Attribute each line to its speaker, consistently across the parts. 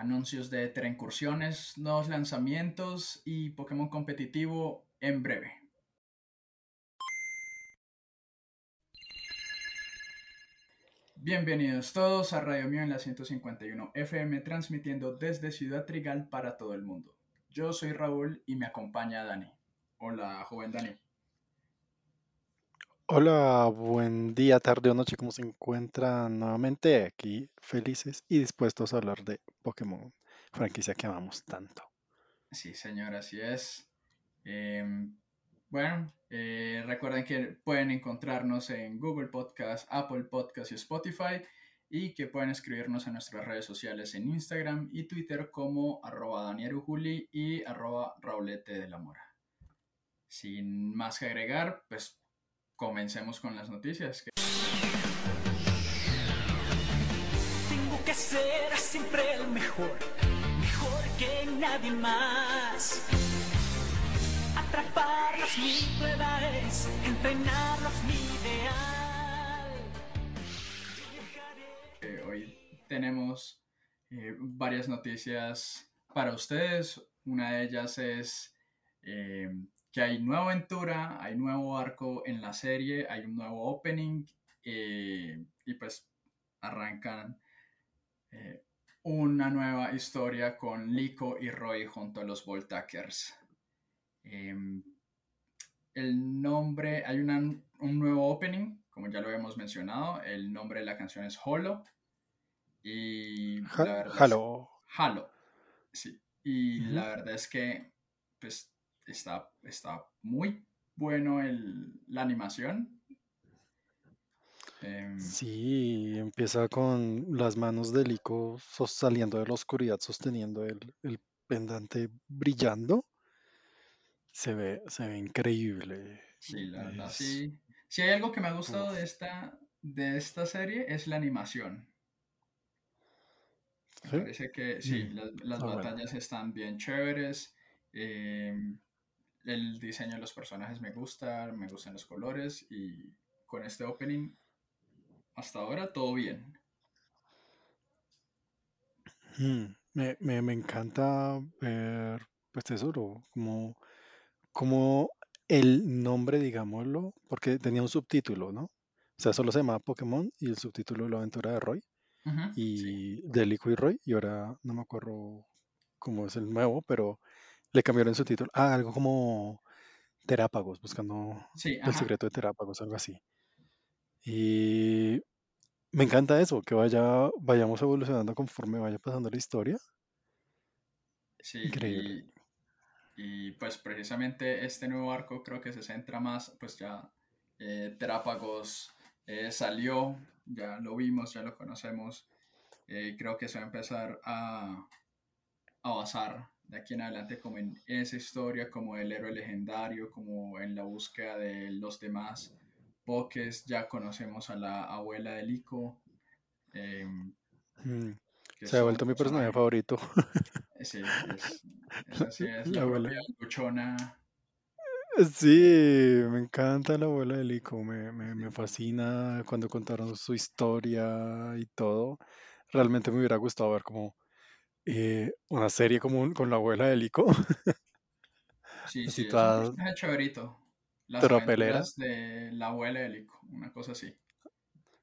Speaker 1: anuncios de incursiones, nuevos lanzamientos y Pokémon competitivo en breve. Bienvenidos todos a Radio Mío en la 151 FM, transmitiendo desde Ciudad Trigal para todo el mundo. Yo soy Raúl y me acompaña Dani. Hola, joven Dani.
Speaker 2: Hola, buen día, tarde o noche, ¿cómo se encuentran nuevamente aquí felices y dispuestos a hablar de Pokémon, franquicia que amamos tanto?
Speaker 1: Sí, señor, así es. Em, bueno, eh, recuerden que pueden encontrarnos en Google Podcast, Apple Podcast y Spotify y que pueden escribirnos en nuestras redes sociales en Instagram y Twitter como arroba Juli y arroba Raulete de la Mora. Sin más que agregar, pues comencemos con las noticias. Tengo que ser siempre el mejor, mejor que nadie más. Atraparlos mi prueba es, entrenarlos mi ideal. Eh, hoy tenemos eh, varias noticias para ustedes. Una de ellas es eh, que hay nueva aventura, hay nuevo arco en la serie, hay un nuevo opening eh, y pues arrancan eh, una nueva historia con Lico y Roy junto a los Voltakers. Em, el nombre, hay un nuevo opening, como ya lo habíamos mencionado, el nombre de la canción es Holo. Y
Speaker 2: Halo.
Speaker 1: Halo, sí. Y la verdad es que pues está, está muy bueno el, la animación.
Speaker 2: Em, sí, empieza con las manos de Lico saliendo de la oscuridad, sosteniendo el, el pendante brillando. Se ve, se ve increíble.
Speaker 1: Sí, la verdad, sí. Si hay algo que me ha gustado de esta, de esta serie es la animación. Me parece que sí, mm, las, las batallas están bien chéveres. Eh, el diseño de los personajes me gusta, me gustan los colores y con este opening hasta ahora todo bien.
Speaker 2: Mm, me, me, encanta ver, pues eso, como, como el nombre, digámoslo, porque tenía un subtítulo, ¿no? O sea, solo se llamaba Pokémon y el subtítulo de la aventura de Roy y de Lico y Roy, y ahora no me acuerdo cómo es el nuevo, pero le cambiaron su título. Ah, algo como Terápagos, buscando el secreto de Terápagos, algo así. Y me encanta eso, que vaya, vayamos evolucionando conforme vaya pasando la historia.
Speaker 1: Sí, Increíble. Y, pues precisamente este nuevo arco creo que se centra más, pues ya eh, Terápagos eh, salió, ya lo vimos, ya lo conocemos. Eh, creo que se va a empezar a, a basar de aquí en adelante como en esa historia, como el héroe legendario, como en la búsqueda de los demás Pokés. Ya conocemos a la abuela de Lico. Em,
Speaker 2: mm, se ha vuelto mi personaje favorito.
Speaker 1: Sí, es, así, es la, abuela luchona.
Speaker 2: Sí, me encanta la abuela de Lico, me, me, me fascina cuando contaron su historia y todo. Realmente me hubiera gustado ver como eh, una serie común con la abuela de Lico.
Speaker 1: Sí, sí, es un Las aventuras de la abuela de Lico, una cosa así.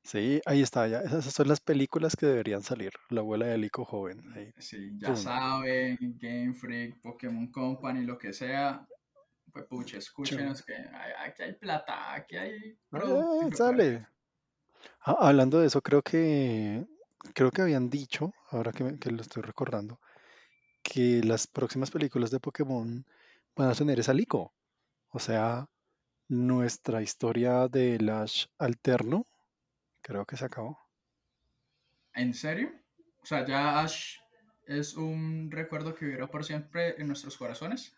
Speaker 2: Sí, ahí está, ya. Esas son las películas que deberían salir. La abuela de Lico joven.
Speaker 1: Sí, ya saben, Game Freak, Pokémon Company, lo que sea. Pues pucha, escúchenos que aquí hay plata, aquí hay
Speaker 2: ah, sale. Ah, hablando de eso, creo que creo que habían dicho, ahora que, lo estoy recordando, que las próximas películas de Pokémon van a tener esa Lico. O sea, nuestra historia de Lash alterno, creo que se acabó.
Speaker 1: ¿En serio? O sea, ya Ash es un recuerdo que vivirá por siempre en nuestros corazones.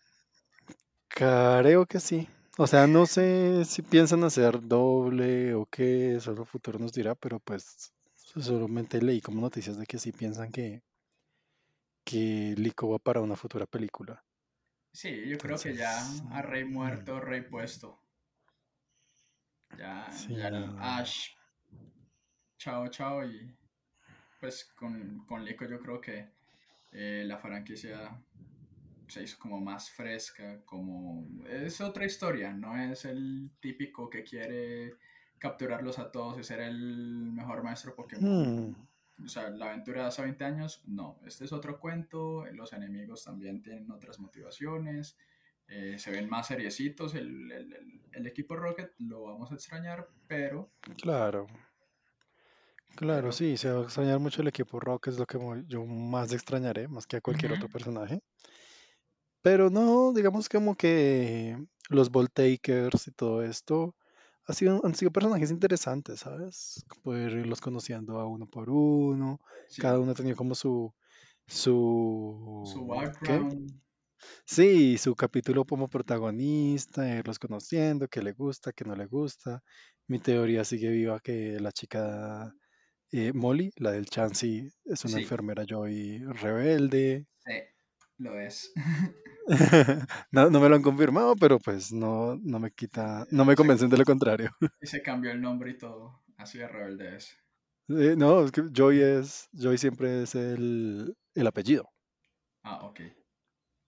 Speaker 2: Creo que sí. O sea, no sé si piensan hacer doble o qué, solo futuro nos dirá, pero pues Solamente leí como noticias de que sí piensan que, que Lico va para una futura película.
Speaker 1: Sí, yo creo que ya a Rey mm. muerto, Rey puesto. Ya, Ash. Chao, chao. Y pues con, con Lico yo creo que eh, la franquicia se hizo como más fresca, como es otra historia, no es el típico que quiere capturarlos a todos y ser el mejor maestro Pokémon.
Speaker 2: Hmm,
Speaker 1: O sea, la aventura de hace 20 años, no. Este es otro cuento, los enemigos también tienen otras motivaciones, eh, se ven más seriecitos, el, el- el- el equipo Rocket lo vamos a extrañar, pero,
Speaker 2: claro, claro, sí, se va a extrañar mucho el equipo Rock, es lo que yo más extrañaré, más que a cualquier otro personaje. Pero no, digamos como que los Ball Takers y todo esto ha sido, han sido personajes interesantes, ¿sabes? Poder irlos conociendo a uno por uno. Cada uno ha tenido como su,
Speaker 1: su
Speaker 2: su, ¿qué?
Speaker 1: background,
Speaker 2: Sí, su capítulo como protagonista, irlos conociendo, qué le gusta, qué no le gusta. Mi teoría sigue viva que la chica eh, Molly, la del Chansey, es una
Speaker 1: sí,
Speaker 2: enfermera Joy rebelde.
Speaker 1: sí, lo es.
Speaker 2: No, no me lo han confirmado, pero pues no, no me quita, no me convencen de lo contrario.
Speaker 1: y se cambió el nombre y todo, así de rebelde es.
Speaker 2: Eh, no, es que Joy es, Joy siempre es el, el apellido.
Speaker 1: Ah, ok.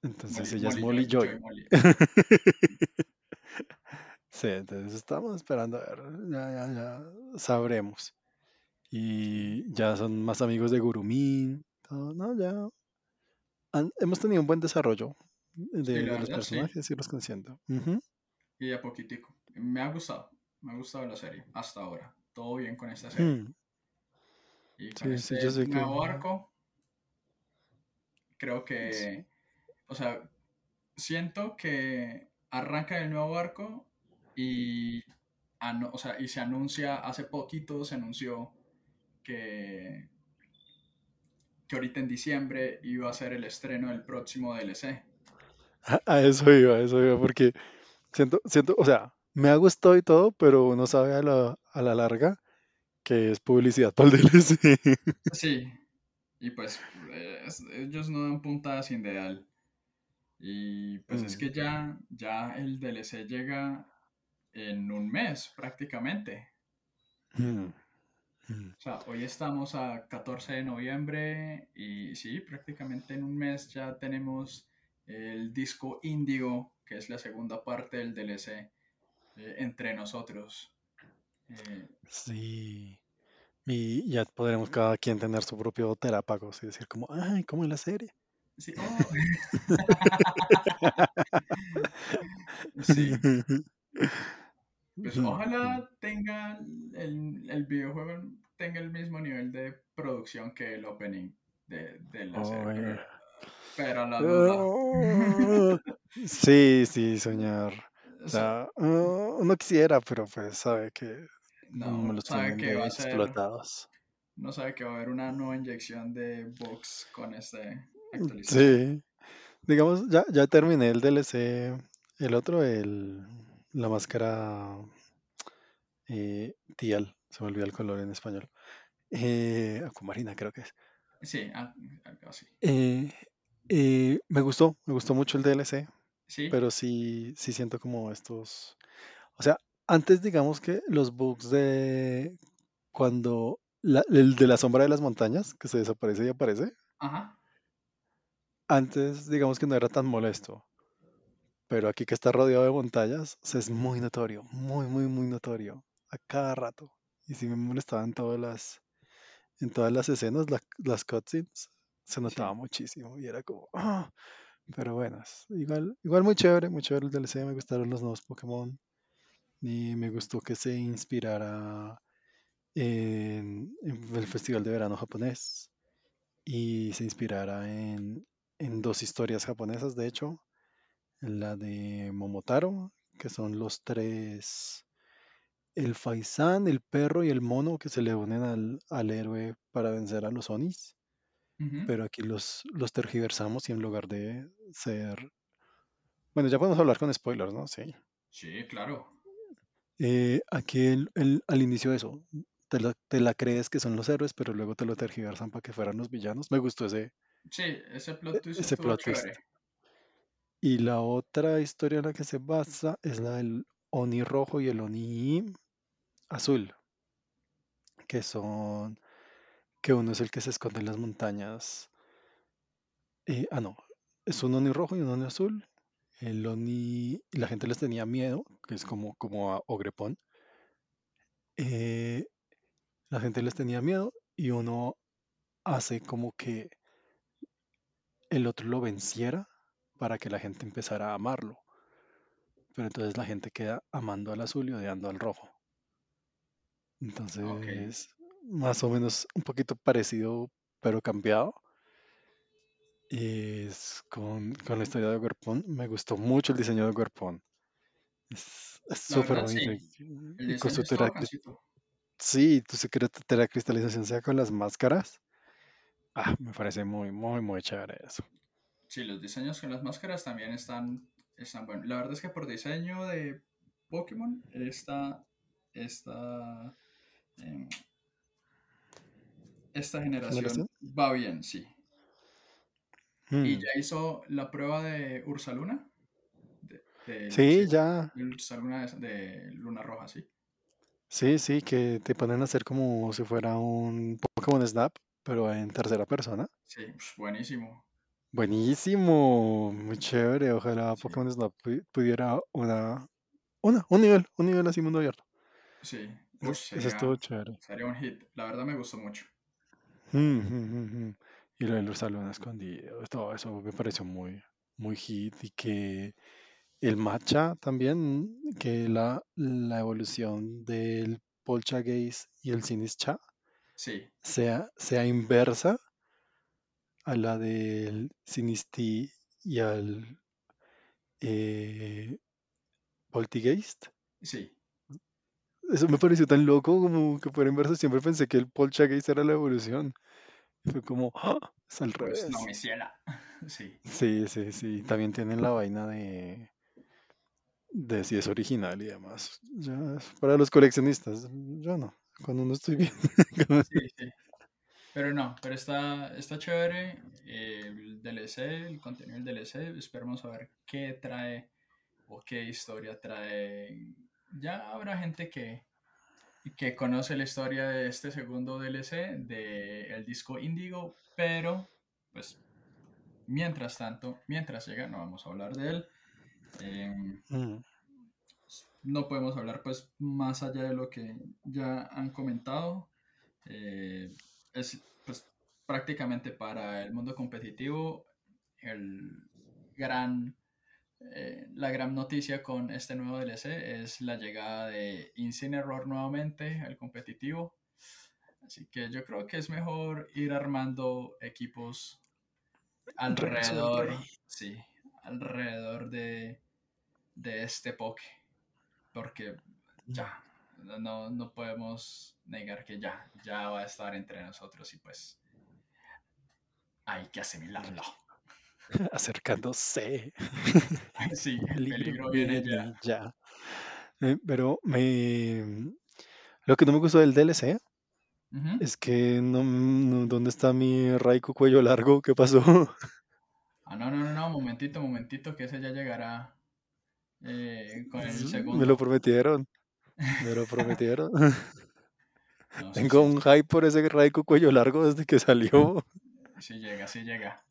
Speaker 2: Entonces
Speaker 1: Molly,
Speaker 2: ella es
Speaker 1: Molly
Speaker 2: Molly
Speaker 1: Joy, Molly.
Speaker 2: Sí, entonces estamos esperando a ver, ya, ya, ya sabremos. Y ya son más amigos de Gurumin, todo, ¿no? Ya han- hemos tenido un buen desarrollo de, los
Speaker 1: verdad, sí.
Speaker 2: personajes y los conociendo. Ujú.
Speaker 1: Y de a poquitico. Me ha gustado. Me ha gustado la serie. Hasta ahora. Todo bien con esta serie.
Speaker 2: Mm,
Speaker 1: Y con
Speaker 2: Sí, sí,
Speaker 1: este
Speaker 2: que...
Speaker 1: nuevo arco, creo que. O sea, siento que arranca el nuevo arco y. o sea, y se anuncia. Hace poquito se anunció que. Que ahorita en diciembre iba a ser el estreno del próximo DLC.
Speaker 2: A, a eso iba, a eso iba, porque siento, siento, o sea, me ha gustado y todo, pero uno sabe a la, a la larga que es publicidad para el DLC.
Speaker 1: Sí. Y pues. es- ellos no dan puntadas sin dedal. Y pues es
Speaker 2: Mm,
Speaker 1: que ya, ya el DLC llega en un mes prácticamente.
Speaker 2: mm, mm.
Speaker 1: O sea, hoy estamos a 14 de noviembre y sí, prácticamente en un mes ya tenemos el disco Índigo, que es la segunda parte del DLC, eh, entre nosotros. Eh,
Speaker 2: Sí. Y ya podremos cada quien tener su propio terápagos y decir como, ay, ¿cómo es la serie?
Speaker 1: sí, oh, sí, pues ojalá tenga el, el videojuego tenga el mismo nivel de producción que el opening de, de la serie,
Speaker 2: Oye.
Speaker 1: Pero, la duda.
Speaker 2: Ah, Sí, sí, soñar. O
Speaker 1: sea,
Speaker 2: sea, ah, uno quisiera, pero pues sabe que
Speaker 1: no,
Speaker 2: me
Speaker 1: uno
Speaker 2: los
Speaker 1: sabe
Speaker 2: tienen
Speaker 1: que va
Speaker 2: de
Speaker 1: a ser,
Speaker 2: explotados.
Speaker 1: uno sabe que va a haber una nueva inyección de bugs con esta actualización.
Speaker 2: Sí, digamos, ya, ya terminé el DLC, el otro, el, la máscara eh, Tial, se me olvidó el color en español. Eh, acumarina creo que es.
Speaker 1: Sí, algo así.
Speaker 2: Eh, eh, me gustó, me gustó mucho el DLC,
Speaker 1: Sí,
Speaker 2: pero sí, sí siento como estos, o sea, antes digamos que los bugs de cuando la- el de la sombra de las montañas, que se desaparece y aparece,
Speaker 1: ajá,
Speaker 2: antes digamos que no era tan molesto, pero aquí que está rodeado de montañas, o sea, es muy notorio, muy, muy, muy notorio, a cada rato. Y sí me molestaba en todas las, en todas las escenas, la- las cutscenes, se notaba
Speaker 1: sí,
Speaker 2: muchísimo y era como, "Ah", pero bueno, es igual, igual muy chévere, muy chévere el DLC, me gustaron los nuevos Pokémon y me gustó que se inspirara en, en el Festival de Verano japonés y se inspirara en, en dos historias japonesas, de hecho, la de Momotaro, que son los tres, el faisán, el perro y el mono que se le unen al, al héroe para vencer a los Onis,
Speaker 1: ujú,
Speaker 2: pero aquí los, los tergiversamos y en lugar de ser... Bueno, ya podemos hablar con spoilers, ¿no? Sí.
Speaker 1: sí, claro.
Speaker 2: Eh, aquí el- el- al inicio eso, te la, te la crees que son los héroes, pero luego te lo tergiversan para que fueran los villanos. Me gustó ese,
Speaker 1: Sí, ese
Speaker 2: e-
Speaker 1: plot twist
Speaker 2: ese
Speaker 1: estuvo
Speaker 2: plot twist.
Speaker 1: chévere.
Speaker 2: Y la otra historia en la que se basa es la del Oni rojo y el Oni azul, que son, que uno es el que se esconde en las montañas eh, ah, no, es un Oni rojo y un Oni azul. El Oni, la gente les tenía miedo, que es como, como a Ogrepón. Eh, la gente les tenía miedo y uno hace como que el otro lo venciera para que la gente empezara a amarlo. Pero entonces la gente queda amando al azul y odiando al rojo. Entonces, más o menos un poquito parecido, pero cambiado. Y es con, con la historia de Gorpón. Me gustó mucho el diseño de Gorpón. Es súper bonito.
Speaker 1: sí.
Speaker 2: Y, con su. Sí, tu secreto cristalización sea con las máscaras. Ah, me parece muy, muy, muy chévere eso.
Speaker 1: Sí, los diseños con las máscaras también están, están buenos. La verdad es que por diseño de Pokémon, esta, esta, em, esta generación
Speaker 2: ¿Generación?
Speaker 1: va bien, sí. ¿Y
Speaker 2: Mm.
Speaker 1: ya hizo la prueba de Ursaluna? De, del- sí,
Speaker 2: Sí, ya.
Speaker 1: de Ursaluna de, de Luna Roja, sí.
Speaker 2: Sí, sí, que te ponen a hacer como si fuera un Pokémon Snap, pero en tercera persona.
Speaker 1: Sí, pues, buenísimo.
Speaker 2: Buenísimo, muy chévere. Ojalá
Speaker 1: Sí,
Speaker 2: Pokémon Snap pu- pudiera una, una, un nivel, un nivel así mundo abierto.
Speaker 1: sí.
Speaker 2: Eso,
Speaker 1: Ush,
Speaker 2: eso estuvo
Speaker 1: sería,
Speaker 2: chévere.
Speaker 1: sería un hit. La verdad me gustó mucho.
Speaker 2: Mm, mm, mm, mm. Y lo de los salones escondidos, todo eso me pareció muy, muy hit. Y que el matcha también, que la, la evolución del Poltergeist y el Sinischa
Speaker 1: Sí,
Speaker 2: sea, sea inversa a la del Sinistí y al eh, Poltergeist.
Speaker 1: sí.
Speaker 2: Eso me pareció tan loco como que fuera inverso. Siempre pensé que el Poltergeist era la evolución. Fue como, ¡ah! Es al
Speaker 1: Pues no
Speaker 2: revés.
Speaker 1: me ciela. Sí,
Speaker 2: Sí, sí, sí. También tienen la vaina de, de si es original y demás. Ya, para los coleccionistas, yo no. Cuando no estoy bien.
Speaker 1: sí, sí. Pero no, pero está, está chévere eh, el DLC, el contenido del DLC. Esperemos a ver qué trae o qué historia trae. Ya habrá gente que, que conoce la historia de este segundo DLC, del disco Índigo, pero pues mientras tanto, mientras llega, no vamos a hablar de él. Em,
Speaker 2: Mm,
Speaker 1: no podemos hablar pues más allá de lo que ya han comentado. Eh, es pues prácticamente para el mundo competitivo el gran, eh, la gran noticia con este nuevo DLC es la llegada de Incineroar nuevamente al competitivo. Así que yo creo que es mejor ir armando equipos alrededor,
Speaker 2: resolver.
Speaker 1: sí, alrededor de, de este Poké. Porque ya, no, no podemos negar que ya, ya va a estar entre nosotros y pues hay que asimilarlo.
Speaker 2: Acercándose.
Speaker 1: Sí,
Speaker 2: El
Speaker 1: el
Speaker 2: peligro
Speaker 1: viene ya.
Speaker 2: ya. Eh, pero me... Lo que no me gustó del DLC
Speaker 1: Ujú.
Speaker 2: es que no, no- ¿dónde está mi Raikou cuello largo? ¿Qué pasó?
Speaker 1: Ah, no, no, no, no, momentito, momentito, que ese ya llegará eh, con el
Speaker 2: Me lo
Speaker 1: segundo.
Speaker 2: prometieron. Me lo prometieron.
Speaker 1: No,
Speaker 2: Tengo
Speaker 1: sí,
Speaker 2: un hype por ese Raikou cuello largo desde que salió.
Speaker 1: sí llega, sí llega.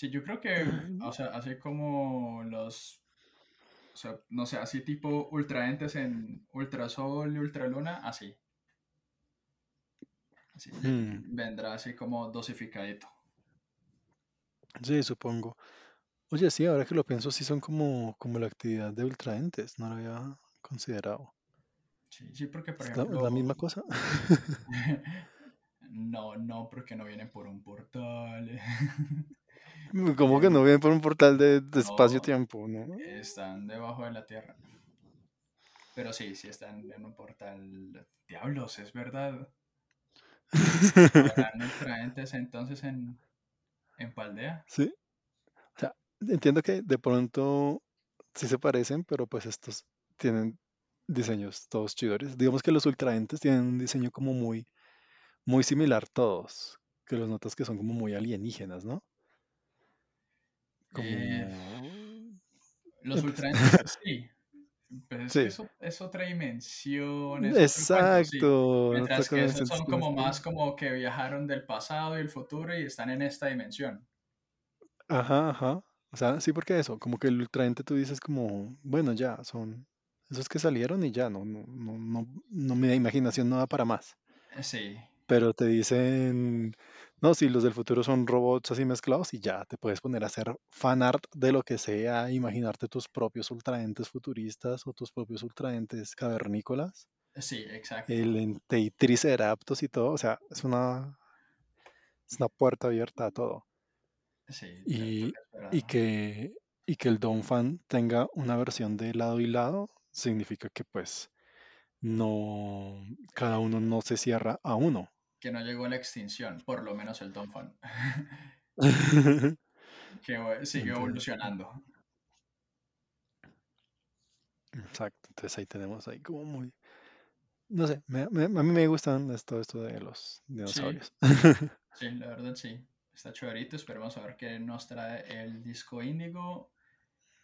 Speaker 1: Sí, yo creo que, o sea, así como los, o sea, no sé, así tipo ultraentes en Ultrasol y Ultraluna, así. Así
Speaker 2: Hmm,
Speaker 1: vendrá así como dosificadito.
Speaker 2: Sí, supongo. Oye, sí, ahora que lo pienso, sí son como, como la actividad de ultraentes. No lo había considerado.
Speaker 1: Sí, sí, porque por
Speaker 2: ¿Es la, es la
Speaker 1: ejemplo,
Speaker 2: misma cosa?
Speaker 1: no, no, porque no vienen por un portal.
Speaker 2: Como que no viene por un portal de, espacio-tiempo, ¿no?
Speaker 1: están debajo de la tierra. Pero sí, sí están en un portal. Diablos, es verdad. Habrán ultraentes entonces en, en Paldea.
Speaker 2: Sí. O sea, entiendo que de pronto sí se parecen, pero pues estos tienen diseños todos chidores. Digamos que los ultraentes tienen un diseño como muy, muy similar todos. Que los notas que son como muy alienígenas, ¿no?
Speaker 1: Eh, los ultraentes, sí. Pues es
Speaker 2: Sí,
Speaker 1: eso es otra dimensión, es otro cuento, sí.
Speaker 2: exacto.
Speaker 1: Mientras que esos son como más como que viajaron del pasado y el futuro y están en esta dimensión.
Speaker 2: Ajá, ajá. O sea, sí, porque eso, como que el ultraente tú dices como, bueno, ya, son esos que salieron y ya, no, no, no, no, no, mi imaginación no da para más.
Speaker 1: Eh, Sí,
Speaker 2: Pero te dicen, no, si los del futuro son robots así mezclados y ya, te puedes poner a hacer fan art de lo que sea, imaginarte tus propios ultraentes futuristas o tus propios ultraentes cavernícolas,
Speaker 1: sí, exacto.
Speaker 2: el ente triceratops y todo, o sea, es una, es una puerta abierta a todo.
Speaker 1: Sí,
Speaker 2: Y, y que, y que el Don Fan tenga una versión de lado y lado, significa que pues no, cada uno no se cierra a uno.
Speaker 1: Que no llegó a la extinción, por lo menos el Don Fan. que sigue
Speaker 2: Entonces,
Speaker 1: evolucionando.
Speaker 2: exacto, entonces ahí tenemos ahí como muy, no sé, me- me- a mí me gustan todo esto de los dinosaurios.
Speaker 1: sí, la verdad sí. Está chéverito, esperemos a ver qué nos trae el disco índigo.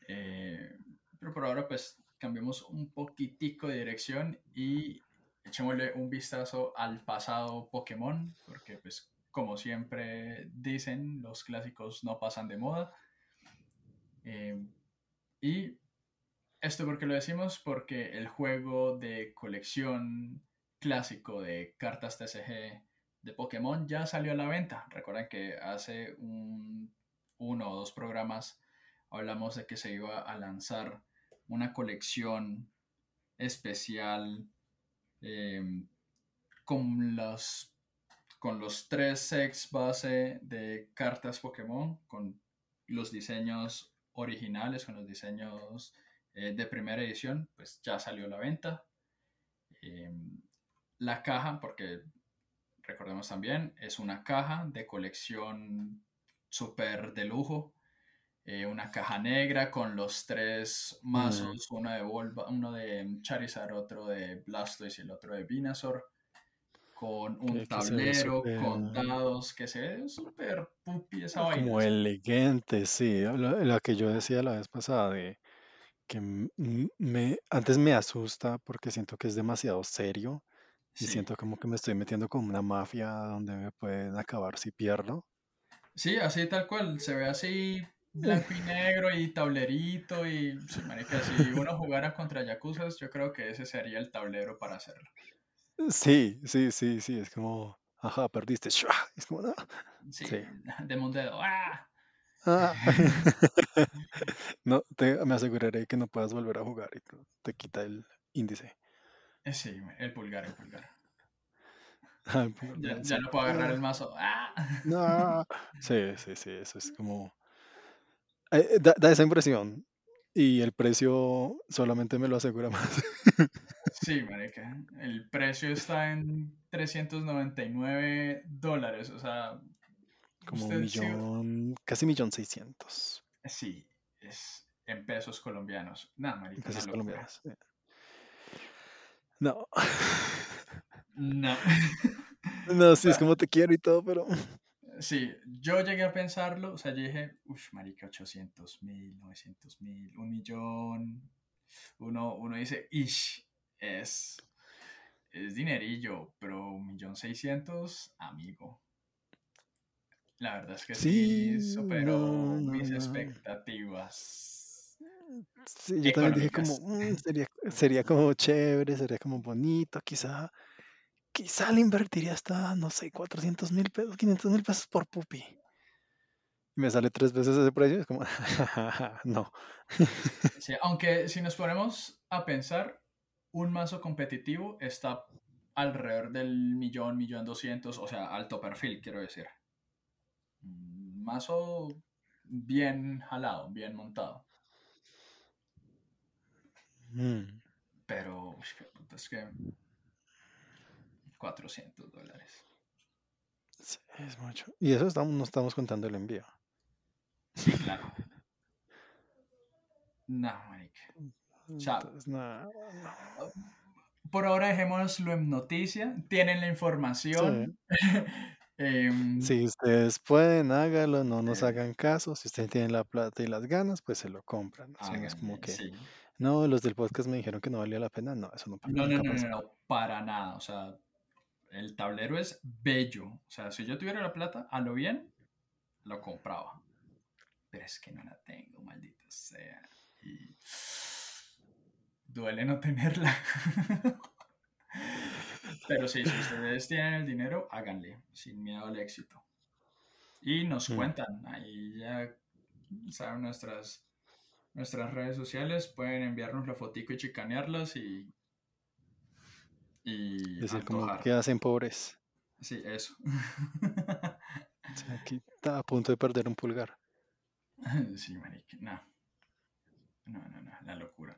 Speaker 1: Eh, pero por ahora pues cambiemos un poquitico de dirección y echémosle un vistazo al pasado Pokémon, porque pues como siempre dicen, los clásicos no pasan de moda. Eh, y esto porque lo decimos, porque el juego de colección clásico de cartas TCG de Pokémon ya salió a la venta. Recuerden que hace un, uno o dos programas hablamos de que se iba a lanzar una colección especial eh, con los con los tres sets base de cartas Pokémon, con los diseños originales, con los diseños eh, de primera edición, pues ya salió a la venta. Eh, la caja, porque recordemos también, es una caja de colección súper de lujo. Eh, una caja negra con los tres
Speaker 2: Mm,
Speaker 1: mazos, uno de, Volva, uno de Charizard, otro de Blastoise y el otro de Venusaur, con un
Speaker 2: que, que
Speaker 1: tablero, con dados, que se ve súper pupi esa vaina.
Speaker 2: como elegante, sí, la, la que yo decía la vez pasada de que me, antes me asusta porque siento que es demasiado serio y siento como que me estoy metiendo con una mafia donde me pueden acabar si pierdo.
Speaker 1: sí, así tal cual, se ve así blanco y negro y tablerito y, sí, marica, si uno jugara contra Yakuza, yo creo que ese sería el tablero para hacerlo.
Speaker 2: Sí, sí, sí, sí, es como, ajá, perdiste, ¡shua! es como, no,
Speaker 1: Sí,
Speaker 2: sí.
Speaker 1: de ¡ah!
Speaker 2: Ah. No, te, me aseguraré que no puedas volver a jugar y te, quita el índice.
Speaker 1: Eh, Sí, el pulgar, el pulgar.
Speaker 2: Ah, el pulgar
Speaker 1: Ya, ya no puedo agarrar
Speaker 2: Ah,
Speaker 1: el mazo. ¡Ah!
Speaker 2: no. Sí, sí, sí, eso es como... eh, da, da esa impresión. Y el precio solamente me lo asegura más.
Speaker 1: Sí, marica. El precio está en 399 dólares. O sea,
Speaker 2: Como un
Speaker 1: sí,
Speaker 2: millón, casi millón seiscientos
Speaker 1: sí, es en pesos colombianos. Nada, marica,
Speaker 2: pesos
Speaker 1: locura.
Speaker 2: colombianos. sí. No.
Speaker 1: No.
Speaker 2: No, sí, es como te quiero y todo, pero...
Speaker 1: sí, yo llegué a pensarlo. O sea, yo dije, uff, marica, 800 mil, 900 mil, un millón. Uno, uno dice, ish, es, es dinerillo, pero un millón seiscientos, amigo. La verdad es que sí
Speaker 2: Sí,
Speaker 1: superó
Speaker 2: no, no,
Speaker 1: mis
Speaker 2: no.
Speaker 1: expectativas
Speaker 2: Sí, yo también dije como. "Mm, sería, sería como chévere, sería como bonito, quizá, quizá le invertiría hasta, no sé, 400 mil pesos, 500 mil pesos por pupi. Y me sale tres veces ese precio, es como, no.
Speaker 1: Sí, aunque si nos ponemos a pensar, un mazo competitivo está alrededor del millón, millón doscientos, o sea, alto perfil, quiero decir. Un mazo bien jalado, bien montado.
Speaker 2: Mm,
Speaker 1: Pero es que 400 dólares.
Speaker 2: sí, es mucho. Y eso estamos, no estamos contando el envío.
Speaker 1: Sí, claro. No, marica.
Speaker 2: Entonces, no, no.
Speaker 1: por ahora dejémoslo en noticia. Tienen la
Speaker 2: Sí.
Speaker 1: información. Em,
Speaker 2: Si ustedes pueden, hágalo, no nos
Speaker 1: eh,
Speaker 2: hagan caso. Si ustedes tienen la plata y las ganas, pues se lo compran. O sea, es como que
Speaker 1: sí.
Speaker 2: No, los del podcast me dijeron que no valía la pena. No, eso no,
Speaker 1: No, no, no, no, para nada. O sea, el tablero es bello. O sea, si yo tuviera la plata, a lo bien, lo compraba. Pero es que no la tengo, maldita sea. Y duele no tenerla. Pero sí, si ustedes tienen el dinero, háganle, sin miedo al éxito. Y nos
Speaker 2: Mm.
Speaker 1: cuentan, ahí ya saben nuestras, nuestras redes sociales, pueden enviarnos la fotico y chicanearlas y, y
Speaker 2: Decir como que hacen pobres.
Speaker 1: Sí, eso.
Speaker 2: O sea, aquí está a punto de perder un pulgar.
Speaker 1: sí, marica, no. No, no, no, la locura.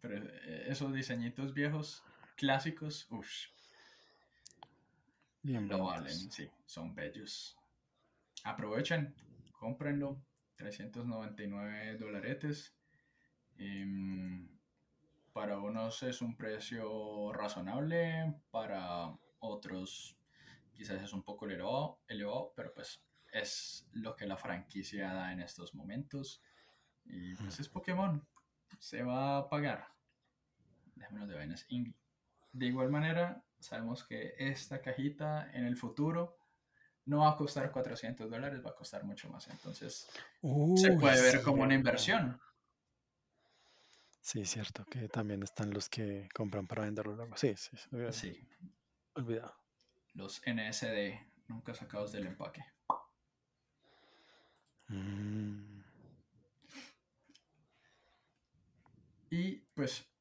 Speaker 1: Pero eh, esos diseñitos viejos, clásicos, uff,
Speaker 2: Bien
Speaker 1: lo
Speaker 2: bonitos.
Speaker 1: valen, sí, son bellos. Aprovechen, cómprenlo, 399 dolaretes. Em, para unos es un precio razonable, para otros quizás es un poco elevado, elevado, pero pues es lo que la franquicia da en estos momentos. Y pues es Pokémon, se va a pagar. Dejémonos de vainas indie. De igual manera, sabemos que esta cajita en el futuro no va a costar 400 dólares, va a costar mucho más. Entonces, se puede ver como una inversión.
Speaker 2: Sí, cierto, que también están los que compran para venderlo luego. Sí, sí, olvidado.
Speaker 1: Sí,
Speaker 2: olvidado.
Speaker 1: los NSD nunca sacados del empaque.
Speaker 2: Mm,
Speaker 1: Y pues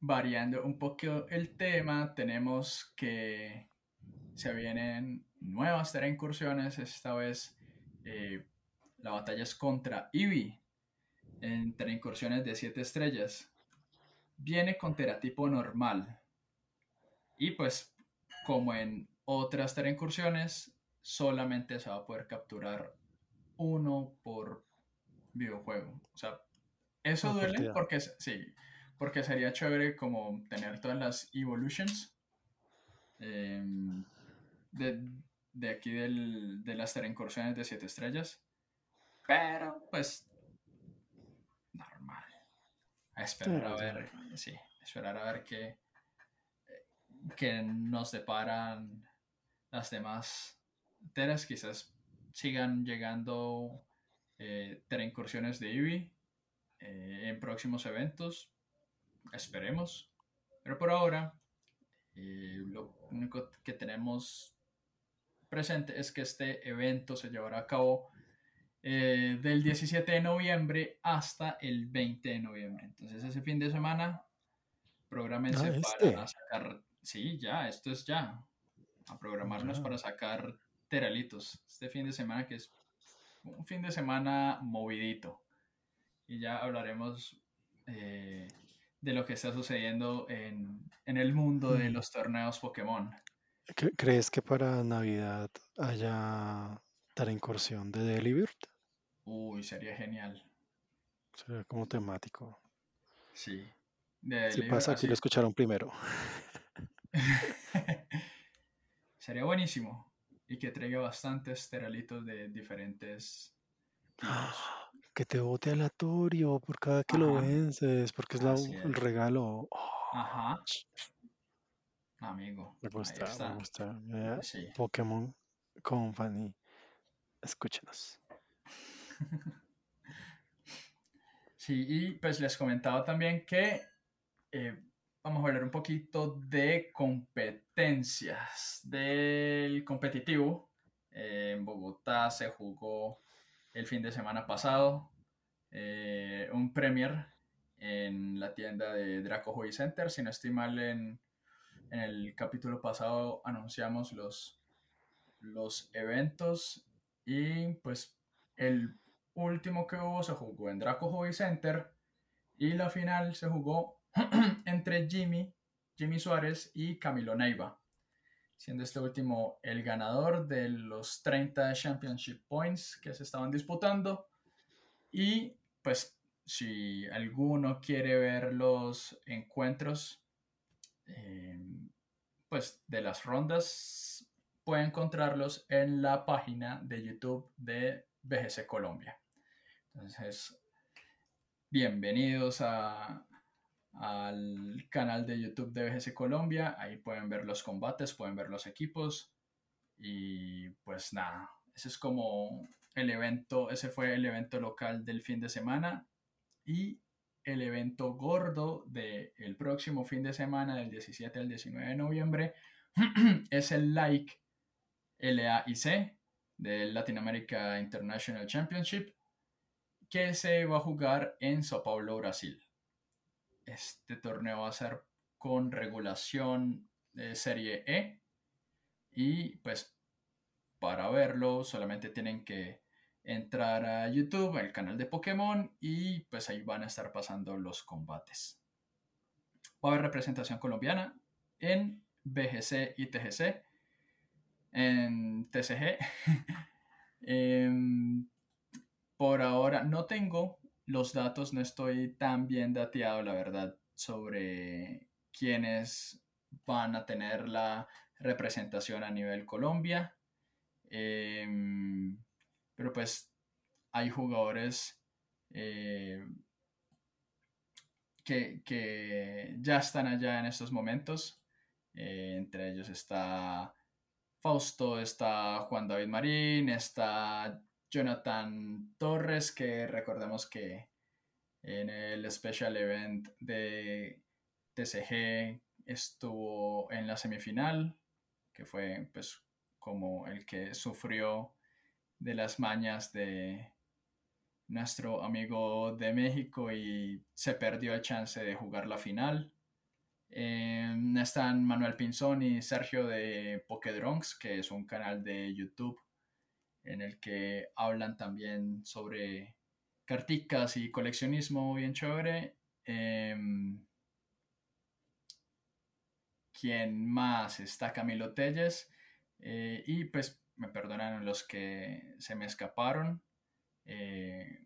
Speaker 1: variando un poco el tema, tenemos que se vienen nuevas incursiones. Esta vez eh, la batalla es contra Eevee en tera incursiones de 7 estrellas. Viene con teratipo normal. Y pues, como en otras tera incursiones, solamente se va a poder capturar uno por videojuego. O sea, eso duele
Speaker 2: partida.
Speaker 1: porque sí, porque sería chévere como tener todas las evolutions em, de, de aquí del, de las incursiones de 7 estrellas. Pero pues. A esperar a ver, sí, esperar a ver qué, qué nos deparan las demás teras. Quizás sigan llegando eh, incursiones de Eevee eh, en próximos eventos. Esperemos. Pero por ahora, eh, lo único que tenemos presente es que este evento se llevará a cabo eh, del 17 de noviembre hasta el 20 de noviembre. Entonces ese fin de semana, programense
Speaker 2: Ah,
Speaker 1: para
Speaker 2: este.
Speaker 1: sacar... Sí, ya, esto es ya. A programarnos
Speaker 2: Ya.
Speaker 1: para sacar teralitos. Este fin de semana que es un fin de semana movidito. Y ya hablaremos eh, de lo que está sucediendo en, en el mundo de
Speaker 2: Mm.
Speaker 1: los torneos Pokémon.
Speaker 2: ¿Cre- ¿Crees que para Navidad haya tal incursión de Delibird?
Speaker 1: Uy, sería genial.
Speaker 2: Sería como temático.
Speaker 1: Sí. De
Speaker 2: Si
Speaker 1: libro-
Speaker 2: pasa, aquí
Speaker 1: así.
Speaker 2: lo escucharon primero.
Speaker 1: Sería buenísimo. Y que traiga bastantes teralitos de diferentes tipos.
Speaker 2: Que te bote aleatorio por cada que lo vences, porque es la- el regalo. Oh,
Speaker 1: Ajá. Amigo.
Speaker 2: me gusta, me gusta.
Speaker 1: Sí.
Speaker 2: Pokémon Company. Escúchenos.
Speaker 1: Sí, y pues les comentaba también que eh, vamos a hablar un poquito de competencias del competitivo. Eh, en Bogotá se jugó el fin de semana pasado eh, un Premier en la tienda de Draco Hobby Center. Si no estoy mal, en, en el capítulo pasado anunciamos los, los eventos y pues el último que hubo se jugó en Draco Hobby Center y la final se jugó entre Jimmy, Jimmy Suárez y Camilo Neiva, siendo este último el ganador de los 30 Championship Points que se estaban disputando. Y pues si alguno quiere ver los encuentros, eh, pues de las rondas, puede encontrarlos en la página de YouTube de BGC Colombia. Entonces, bienvenidos a, al canal de YouTube de BGC Colombia. Ahí pueden ver los combates, pueden ver los equipos. Y pues nada, ese es como el evento, ese fue el evento local del fin de semana. Y el evento gordo del próximo fin de semana, del 17 al 19 de noviembre, es el like LAIC del Latin America International Championship, que se va a jugar en Sao Paulo, Brasil. Este torneo va a ser con regulación de Serie E y pues para verlo solamente tienen que entrar a YouTube, al canal de Pokémon y pues ahí van a estar pasando los combates. Va a haber representación colombiana en BGC y TGC, en TCG. Em, por ahora no tengo los datos, no estoy tan bien dateado, la verdad, sobre quiénes van a tener la representación a nivel Colombia. Em, pero pues hay jugadores eh, que, ya están allá en estos momentos. Eh, entre ellos está Fausto, está Juan David Marín, está Jonathan Torres, que recordemos que en el Special Event de TCG estuvo en la semifinal, que fue pues como el que sufrió de las mañas de nuestro amigo de México y se perdió el chance de jugar la final. Eh, están Manuel Pinzón y Sergio de Pokedronks, que es un canal de YouTube en el que hablan también sobre carticas y coleccionismo bien chévere. Em, ¿Quién más? Está Camilo Telles. Eh, y pues me perdonan los que se me escaparon. Eh,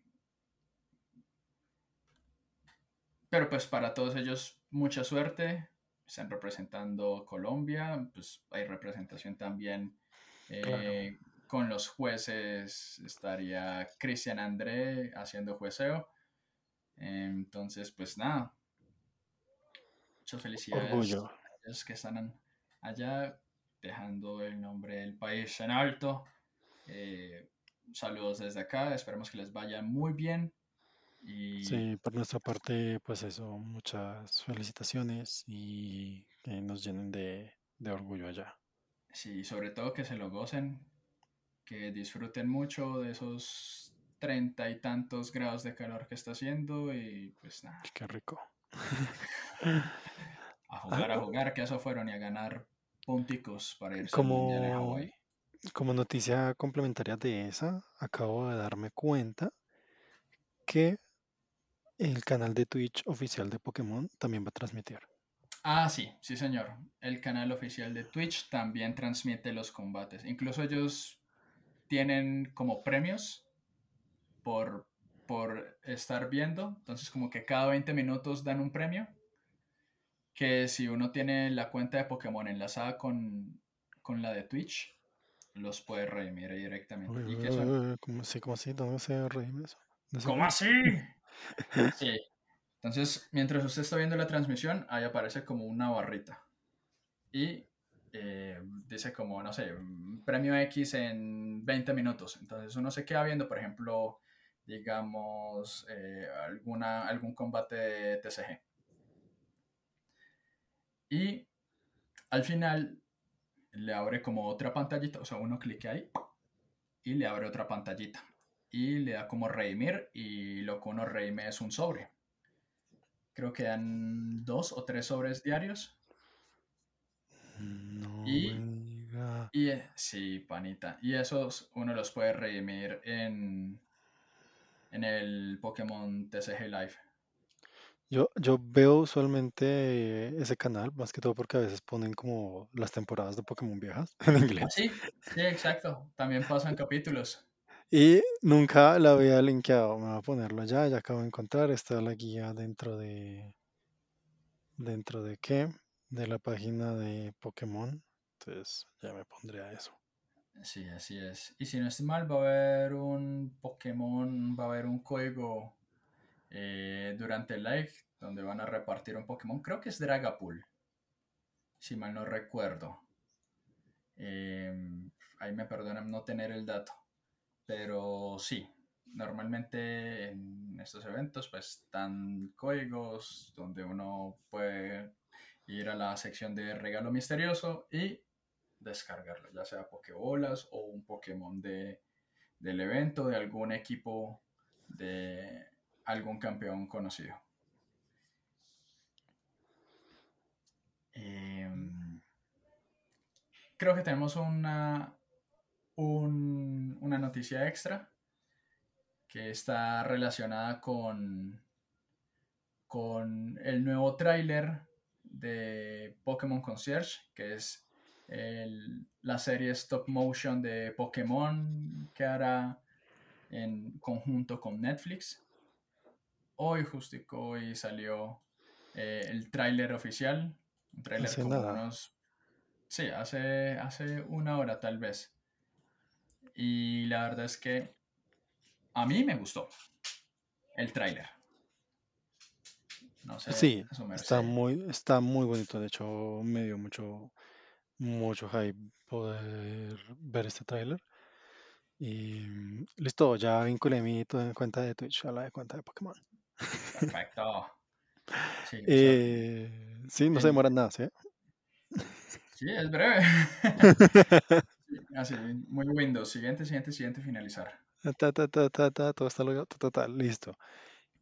Speaker 1: pero pues para todos ellos mucha suerte. Están representando Colombia, pues hay representación también eh, con los jueces. Estaría Cristian André haciendo jueceo. entonces, pues nada. Muchas felicidades
Speaker 2: Orgullo.
Speaker 1: a los que están allá dejando el nombre del país en alto. Eh, saludos desde acá, esperemos que les vaya muy bien. Y...
Speaker 2: Sí, por nuestra parte, pues eso, muchas felicitaciones y que nos llenen de, de orgullo allá.
Speaker 1: Sí, sobre todo que se lo gocen, que disfruten mucho de esos treinta y tantos grados de calor que está haciendo y pues nada.
Speaker 2: Qué rico.
Speaker 1: a jugar, a jugar, que eso fueron y a ganar punticos para irse
Speaker 2: como, Como noticia complementaria de esa, acabo de darme cuenta que el canal de Twitch oficial de Pokémon también va a transmitir.
Speaker 1: Ah, sí, sí señor. El canal oficial de Twitch también transmite los combates. Incluso ellos tienen como premios por, por estar viendo. Entonces como que cada 20 minutos dan un premio que si uno tiene la cuenta de Pokémon enlazada con, la de Twitch, los puede redimir directamente.
Speaker 2: ¿Cómo así? ¿Cómo así? ¿Dónde se redime eso?
Speaker 1: ¿Cómo así? sí. Entonces, mientras usted está viendo la transmisión, ahí aparece como una barrita. Y eh, dice como, no sé, premio X en 20 minutos. Entonces uno se queda viendo, por ejemplo, digamos, eh, alguna, algún combate de TCG. Y al final le abre como otra pantallita, o sea, uno clique ahí y le abre otra pantallita. Y le da como redimir y lo que uno redime es un sobre. Creo que dan dos o tres sobres diarios.
Speaker 2: No
Speaker 1: y, y sí, panita. Y esos uno los puede redimir en, en el Pokémon TCG Live.
Speaker 2: Yo, yo veo usualmente ese canal, más que todo porque a veces ponen como las temporadas de Pokémon viejas en inglés.
Speaker 1: Sí, sí, exacto. También pasan capítulos.
Speaker 2: Y nunca la había linkeado. Me voy a ponerlo allá, ya acabo de encontrar. Está la guía dentro de. ¿Dentro de qué? De la página de Pokémon. Entonces ya me pondré a eso.
Speaker 1: Sí, así es. Y si no estoy mal, va a haber un Pokémon, va a haber un código eh, durante el live, donde van a repartir un Pokémon. Creo que es Dragapult, si mal no recuerdo. Em, ahí me perdonan no tener el dato. Pero sí, normalmente en estos eventos pues están códigos donde uno puede ir a la sección de regalo misterioso y descargarlo, ya sea Pokébolas o un Pokémon de, del evento, de algún equipo, de algún campeón conocido. Em, creo que tenemos una, una noticia extra que está relacionada con, con el nuevo tráiler de Pokémon Concierge, que es la serie stop motion de Pokémon que hará en conjunto con Netflix. Hoy, justico hoy salió eh, el tráiler oficial, un tráiler como unos... Sí, hace, hace una hora tal vez. Y la verdad es que a mí me gustó el tráiler.
Speaker 2: No sé, sí, está muy, está muy bonito. De hecho, me dio mucho, mucho hype poder ver este tráiler. Y mm, listo, ya vinculé mi cuenta de Twitch a la de cuenta de Pokémon.
Speaker 1: Perfecto.
Speaker 2: Sí, eh, sí no se demora nada, ¿sí?
Speaker 1: Sí, es breve. Así, muy Windows. Siguiente, siguiente, siguiente, finalizar.
Speaker 2: Ta, ta, ta, ta, ta, todo está logrado, listo.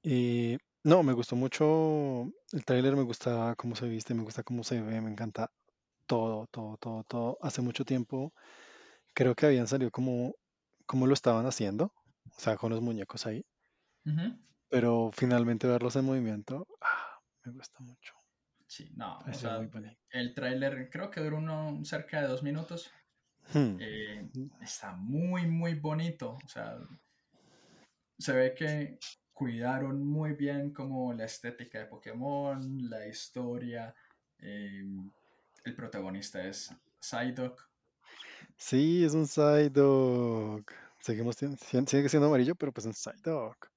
Speaker 2: Y no, me gustó mucho el tráiler, me gusta cómo se viste, me gusta cómo se ve, me encanta todo, todo, todo, todo. Hace mucho tiempo creo que habían salido como, como lo estaban haciendo, o sea, con los muñecos ahí. Pero finalmente verlos en movimiento, ah, me gusta mucho.
Speaker 1: Sí, no, o sea, el tráiler creo que duró uno cerca de dos minutos. Hmm. Eh, está muy, muy bonito. O sea, se ve que cuidaron muy bien como la estética de Pokémon, la historia. Em, el protagonista es Psyduck.
Speaker 2: Sí, es un Psyduck. Seguimos, sigue siendo amarillo, pero pues un Psyduck.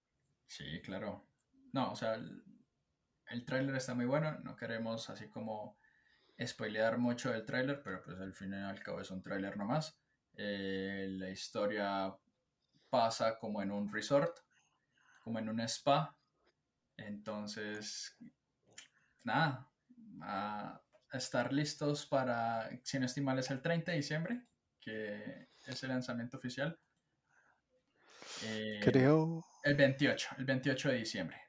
Speaker 1: Sí, claro. No, o sea, el, el tráiler está muy bueno. No queremos así como spoilear mucho del tráiler, pero pues al fin y al cabo es un tráiler nomás. Eh, la historia pasa como en un resort, como en un spa. Entonces, nada, a estar listos para, si no estoy es el 30 de diciembre, que es el lanzamiento oficial.
Speaker 2: Eh, Creo.
Speaker 1: El 28, el 28 de diciembre.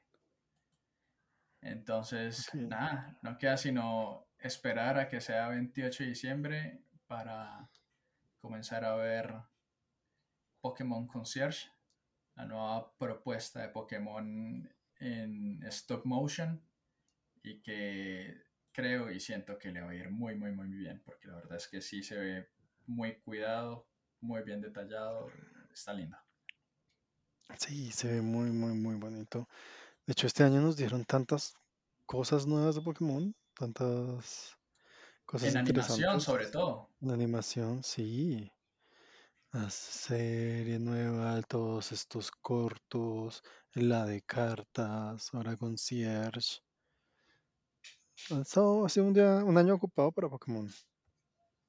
Speaker 1: Entonces, nada, no queda sino esperar a que sea 28 de diciembre para comenzar a ver Pokémon Concierge, la nueva propuesta de Pokémon en stop motion y que creo y siento que le va a ir muy, muy, muy bien, porque la verdad es que sí se ve muy cuidado, muy bien detallado, está lindo.
Speaker 2: Sí, se ve muy, muy, muy bonito. De hecho, este año nos dieron tantas cosas nuevas de Pokémon, tantas cosas
Speaker 1: En animación, sobre todo.
Speaker 2: En animación, sí. La serie nueva, todos estos cortos, la de cartas, ahora concierge. Ha sido un, día, un año ocupado para Pokémon.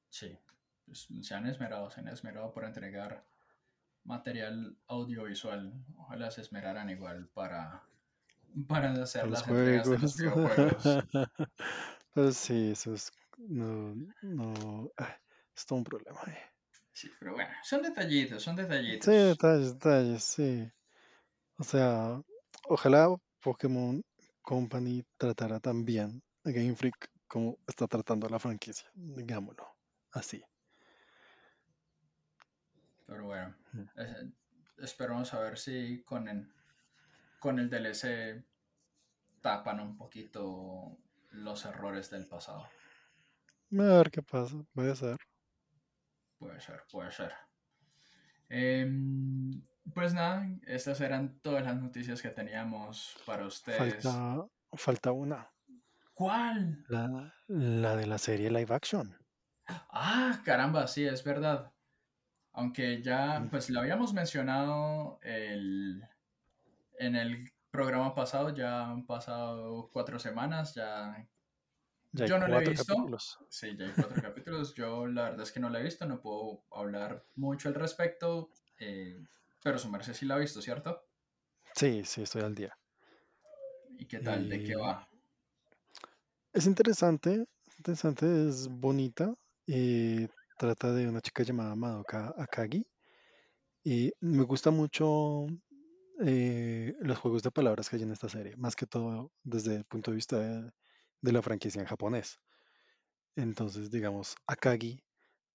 Speaker 1: Sí, pues, se han esmerado, se han esmerado por entregar material audiovisual. Ojalá se esmeraran igual para, para hacer las entregas de los videojuegos.
Speaker 2: pues sí, eso es. No, no. Es todo un problema. Eh.
Speaker 1: Sí, pero bueno, son detallitos, son detallitos.
Speaker 2: Sí, detalles, detalles, sí. O sea, ojalá Pokémon Company tratara también a Game Freak como está tratando la franquicia, digámoslo así.
Speaker 1: Pero bueno, eh, esperamos a ver si con el, con el DLC tapan un poquito los errores del pasado.
Speaker 2: A ver qué pasa, puede ser.
Speaker 1: Puede ser, puede ser. Em, pues nada, estas eran todas las noticias que teníamos para ustedes.
Speaker 2: Falta, falta una.
Speaker 1: ¿Cuál?
Speaker 2: La, la de la serie live action.
Speaker 1: Ah, caramba, sí, es verdad. Aunque ya, mm. pues lo habíamos mencionado el, en el programa pasado, ya han pasado cuatro semanas, ya
Speaker 2: Ya
Speaker 1: yo no lo he visto.
Speaker 2: capítulos.
Speaker 1: Sí, ya hay cuatro capítulos. Yo la verdad es que no lo he visto, no puedo hablar mucho al respecto, eh, pero su merced sí la ha visto, ¿cierto?
Speaker 2: Sí, sí, estoy al día.
Speaker 1: ¿Y qué tal? ¿De qué va?
Speaker 2: es interesante, interesante, es bonita. y trata de una chica llamada Madoka Akagi. Y me gusta mucho eh, los juegos de palabras que hay en esta serie, más que todo desde el punto de vista de, de la franquicia en japonés. Entonces, digamos, Akagi,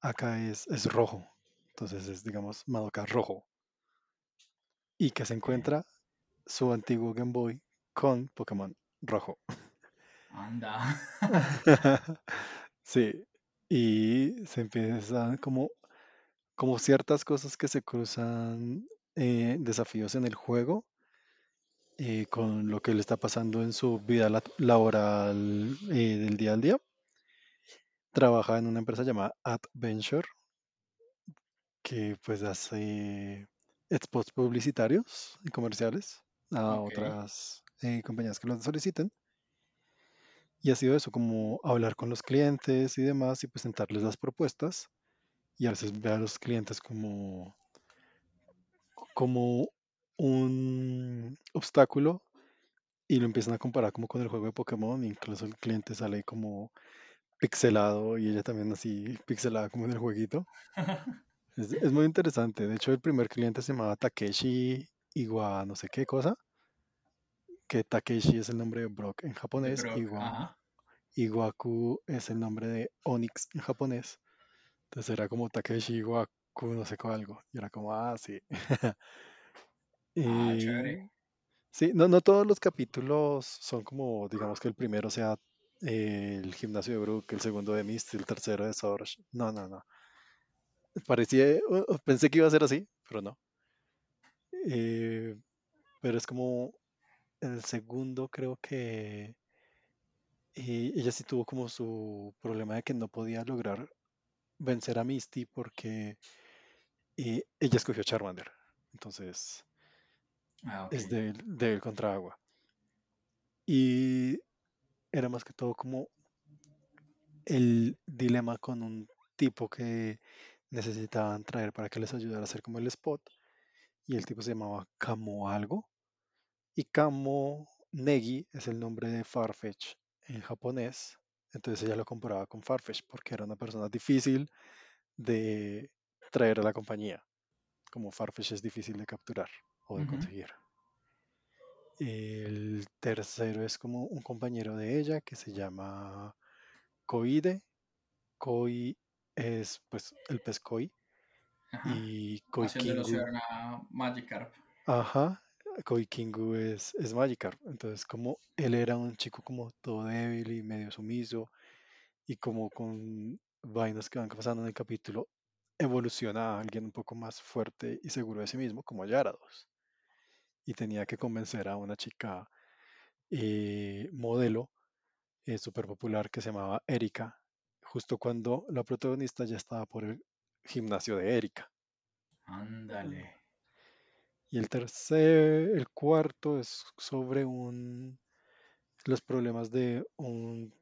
Speaker 2: acá es, es rojo. Entonces es, digamos, Madoka rojo. Y que se encuentra su antiguo Game Boy con Pokémon rojo.
Speaker 1: Anda.
Speaker 2: Sí, y se empieza como, como ciertas cosas que se cruzan, eh, desafíos en el juego, eh, con lo que le está pasando en su vida laboral, eh, del día al día. Trabaja en una empresa llamada Adventure, que pues hace spots publicitarios y comerciales a
Speaker 1: Ok.
Speaker 2: otras eh, compañías que lo soliciten. Y ha sido eso, como hablar con los clientes y demás y presentarles las propuestas. Y a veces ve a los clientes como, como un obstáculo y lo empiezan a comparar como con el juego de Pokémon. Incluso el cliente sale como pixelado y ella también así pixelada como en el jueguito. Es, es muy interesante. De hecho, el primer cliente se llamaba Takeshi Iwa no sé qué cosa. Que Takeshi es el nombre de Brock en japonés.
Speaker 1: Brock,
Speaker 2: Iwa. Iwaku es el nombre de Onix en japonés. Entonces era como Takeshi Iwaku no sé qué algo. Y era como, ah, sí.
Speaker 1: Ah,
Speaker 2: Y
Speaker 1: chévere.
Speaker 2: sí, no, no todos los capítulos son como, digamos que el primero sea eh, el gimnasio de Brook, el segundo de Misty, el tercero de Source. No, no, no. Parecía, pensé que iba a ser así, pero no. Eh, pero es como el segundo, creo que eh, ella sí tuvo como su problema de que no podía lograr vencer a Misty porque eh, ella escogió Charmander. Entonces
Speaker 1: Ah, ok.
Speaker 2: es débil, débil contra agua. Y era más que todo como el dilema con un tipo que necesitaban traer para que les ayudara a hacer como el spot. Y el tipo se llamaba Kamo algo. Y Kamo Negi es el nombre de Farfetch en japonés. Entonces ella lo comparaba con Farfetch porque era una persona difícil de traer a la compañía. Como Farfetch es difícil de capturar o de conseguir. El tercero es como un compañero de ella que se llama Koide. Koi es pues el pez koi
Speaker 1: Ajá.
Speaker 2: y Koi Kingu.
Speaker 1: Magikarp.
Speaker 2: Ajá, Koi Kingu es, es Magikarp. Entonces como él era un chico como todo débil y medio sumiso y como con vainas que van pasando en el capítulo evoluciona a alguien un poco más fuerte y seguro de sí mismo como Yarados. Y tenía que convencer a una chica eh, modelo eh, súper popular que se llamaba Erika, justo cuando la protagonista ya estaba por el gimnasio de Erika.
Speaker 1: Ándale.
Speaker 2: Y el tercer, el cuarto es sobre un, los problemas de un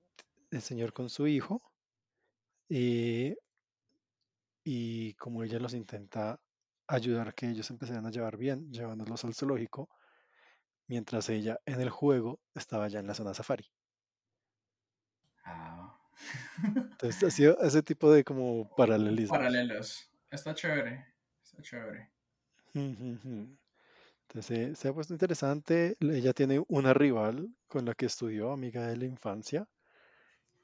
Speaker 2: el señor con su hijo y, y como ella los intenta ayudar a que ellos empezaran a llevar bien, llevándolos al zoológico, mientras ella en el juego estaba ya en la zona safari.
Speaker 1: Ah.
Speaker 2: Entonces ha sido ese tipo de como paralelismos.
Speaker 1: Paralelos. Está chévere. Está chévere.
Speaker 2: Entonces se, ha puesto interesante. Ella tiene una rival con la que estudió, amiga de la infancia,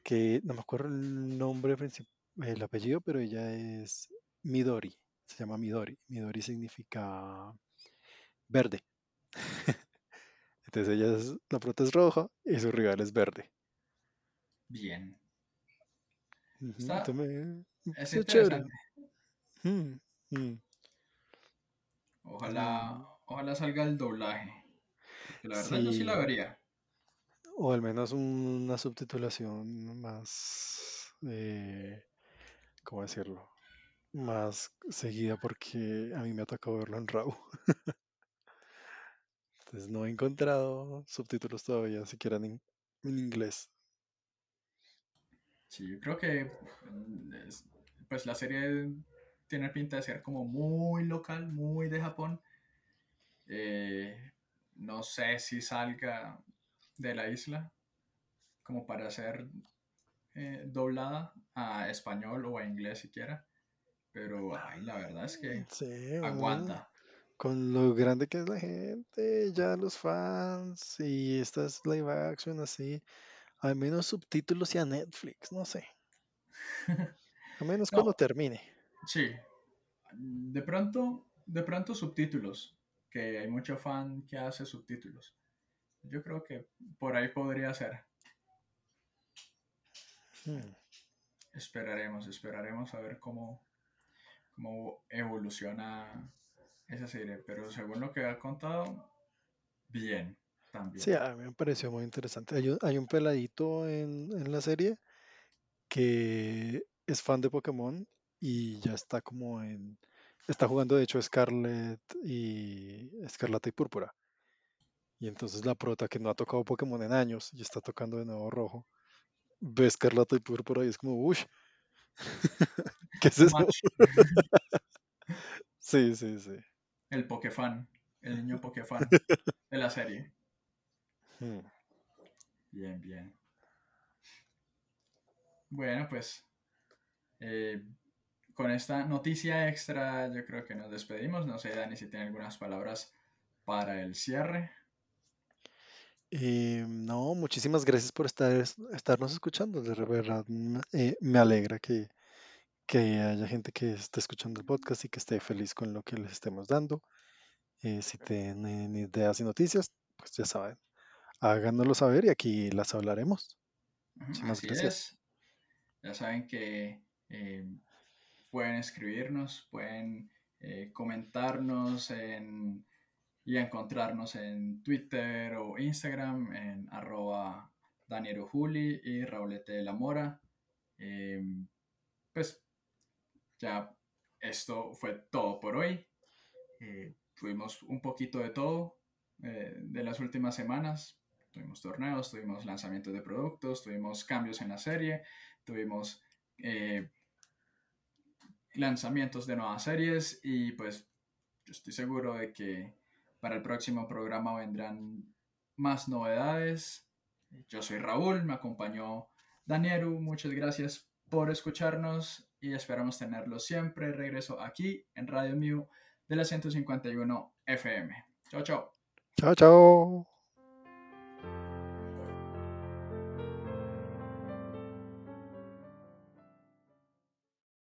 Speaker 2: que no me acuerdo el nombre, el apellido, pero ella es Midori. Se llama Midori. Midori significa verde. Entonces ella es, la prota es roja y su rival es verde.
Speaker 1: Bien.
Speaker 2: Ujú,
Speaker 1: Está, es
Speaker 2: chévere. Mm, mm,
Speaker 1: Ojalá, ojalá salga el doblaje. Porque la verdad yo sí la vería.
Speaker 2: o al menos una subtitulación más, eh, ¿cómo decirlo? Más seguida porque a mí me ha tocado verlo en RAW. Entonces no he encontrado subtítulos todavía, siquiera en, en inglés.
Speaker 1: Sí, yo creo que mm, es- pues la serie tiene pinta de ser como muy local, muy de Japón. Eh, no sé si salga de la isla como para ser eh, doblada a español o a inglés siquiera. Pero ay, la verdad es que
Speaker 2: Sí,
Speaker 1: aguanta.
Speaker 2: con lo grande que es la gente, ya los fans y estas live action así, al menos subtítulos y a Netflix, no sé. A menos cuando termine.
Speaker 1: sí. De pronto, de pronto subtítulos, que hay mucho fan que hace subtítulos. Yo creo que por ahí podría ser.
Speaker 2: Hmm.
Speaker 1: Esperaremos, esperaremos a ver cómo, cómo evoluciona esa serie. Pero según lo que ha contado, bien,
Speaker 2: Sí,
Speaker 1: también.
Speaker 2: a mí me pareció muy interesante. Hay un, peladito en, en la serie que es fan de Pokémon y ya está como en... Está jugando de hecho Scarlet y Escarlata y Púrpura. Y entonces la prota que no ha tocado Pokémon en años y está tocando de nuevo rojo, ve Escarlata y Púrpura y es como, uy, ¿qué es eso? Sí, sí, sí.
Speaker 1: El Pokefan, el niño Pokefan de la serie.
Speaker 2: Hmm.
Speaker 1: Bien, bien. Bueno, pues eh, con esta noticia extra yo creo que nos despedimos. No sé, Dani, si tiene algunas palabras para el cierre.
Speaker 2: Eh, no, muchísimas gracias por estar, estarnos escuchando. De verdad, mm, eh, me alegra que, que haya gente que esté escuchando el podcast y que esté feliz con lo que les estemos dando. Eh, si tienen ideas y noticias, pues ya saben, háganoslo saber y aquí las hablaremos.
Speaker 1: Así
Speaker 2: gracias.
Speaker 1: es. Ya saben que eh, pueden escribirnos, pueden eh, comentarnos en, y encontrarnos en Twitter o Instagram en arroba Daniel Juli y Raulete de la Mora. Eh, pues ya esto fue todo por hoy. Eh, tuvimos un poquito de todo eh, de las últimas semanas. Tuvimos torneos, tuvimos lanzamientos de productos, tuvimos cambios en la serie, tuvimos eh, lanzamientos de nuevas series y pues yo estoy seguro de que para el próximo programa vendrán más novedades. Yo soy Raúl, me acompañó Danieru, muchas gracias por escucharnos y esperamos tenerlo siempre. Regreso aquí en Radio Mew de la 151 FM. Chao, chao.
Speaker 2: Chao, chao.